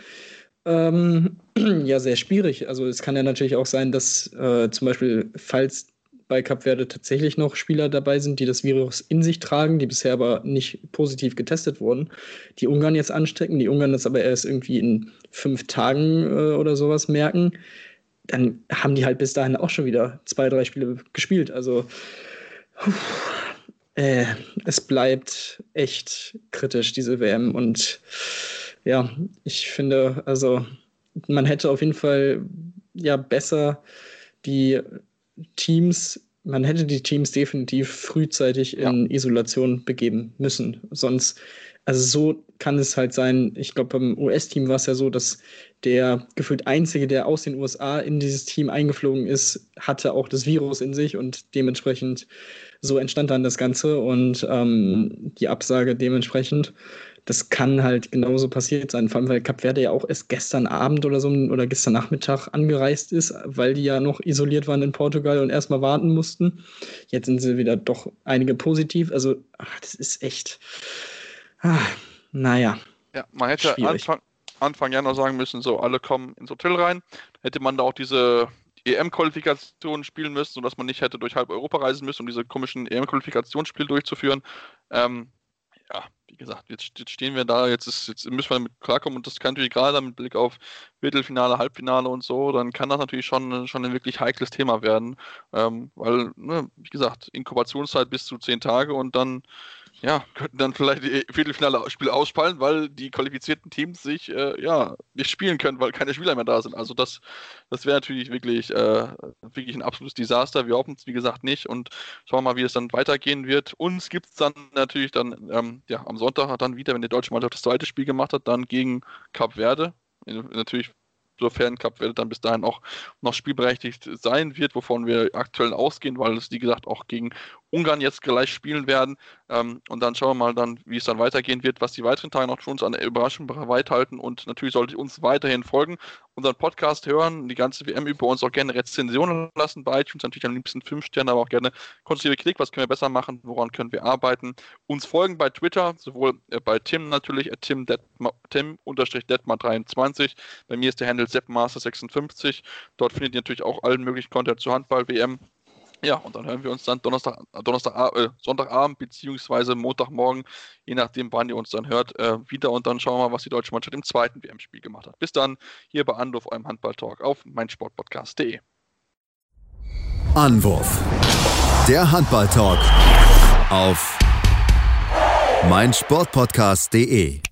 ähm, ja sehr schwierig. Also es kann ja natürlich auch sein, dass äh, zum Beispiel, falls bei Cap Verde tatsächlich noch Spieler dabei sind, die das Virus in sich tragen, die bisher aber nicht positiv getestet wurden, die Ungarn jetzt anstecken, die Ungarn das aber erst irgendwie in fünf Tagen äh, oder sowas merken, dann haben die halt bis dahin auch schon wieder zwei, drei Spiele gespielt. Also äh, es bleibt echt kritisch, diese WM. Und ja, ich finde, also man hätte auf jeden Fall ja besser die Teams, man hätte die Teams definitiv frühzeitig in ja. Isolation begeben müssen. Sonst, also so kann es halt sein. Ich glaube, beim US-Team war es ja so, dass der gefühlt Einzige, der aus den USA in dieses Team eingeflogen ist, hatte auch das Virus in sich und dementsprechend so entstand dann das Ganze und ähm, die Absage dementsprechend das kann halt genauso passiert sein. Vor allem, weil Cap Verde ja auch erst gestern Abend oder so oder gestern Nachmittag angereist ist, weil die ja noch isoliert waren in Portugal und erstmal warten mussten. Jetzt sind sie wieder doch einige positiv. Also, ach, das ist echt. Ah, naja. Ja, man hätte Anfang, Anfang Januar sagen müssen, so, alle kommen ins Hotel rein. Hätte man da auch diese EM-Qualifikationen spielen müssen, sodass man nicht hätte durch halb Europa reisen müssen, um diese komischen EM-Qualifikationsspiele durchzuführen. Ähm, ja, wie gesagt, jetzt, jetzt stehen wir da, jetzt, ist, jetzt müssen wir damit klarkommen und das kann natürlich gerade mit Blick auf Viertelfinale, Halbfinale und so, dann kann das natürlich schon, schon ein wirklich heikles Thema werden, ähm, weil, ne, wie gesagt, Inkubationszeit bis zu zehn Tage und dann ja, könnten dann vielleicht die Viertelfinale-Spiele ausfallen, weil die qualifizierten Teams sich äh, ja nicht spielen können, weil keine Spieler mehr da sind. Also das, das wäre natürlich wirklich, äh, wirklich ein absolutes Desaster. Wir hoffen es, wie gesagt, nicht und schauen wir mal, wie es dann weitergehen wird. Uns gibt es dann natürlich dann ähm, ja, am Sonntag dann wieder, wenn die deutsche Mannschaft das zweite Spiel gemacht hat, dann gegen Cap Verde. Natürlich sofern Cup Welt dann bis dahin auch noch spielberechtigt sein wird, wovon wir aktuell ausgehen, weil es, wie gesagt, auch gegen Ungarn jetzt gleich spielen werden. Ähm, und dann schauen wir mal dann, wie es dann weitergehen wird, was die weiteren Tage noch für uns an Überraschung bereithalten. Und natürlich solltet ihr uns weiterhin folgen, unseren Podcast hören, die ganze WM über uns auch gerne Rezensionen lassen bei iTunes, natürlich am liebsten fünf Sterne, aber auch gerne konstruktive Kritik, was können wir besser machen, woran können wir arbeiten. Uns folgen bei Twitter, sowohl äh, bei Tim natürlich, äh, Tim, Tim 23 bei mir ist der Handle SeppMaster56. Dort findet ihr natürlich auch allen möglichen Content zur Handball-WM. Ja, und dann hören wir uns dann Donnerstag, Donnerstag, äh, Sonntagabend beziehungsweise Montagmorgen, je nachdem, wann ihr uns dann hört, äh, wieder und dann schauen wir mal, was die deutsche Mannschaft im zweiten WM-Spiel gemacht hat. Bis dann hier bei Anruf, eurem Handball-Talk auf meinsportpodcast.de. Anwurf. Der Handball-Talk auf meinsportpodcast.de.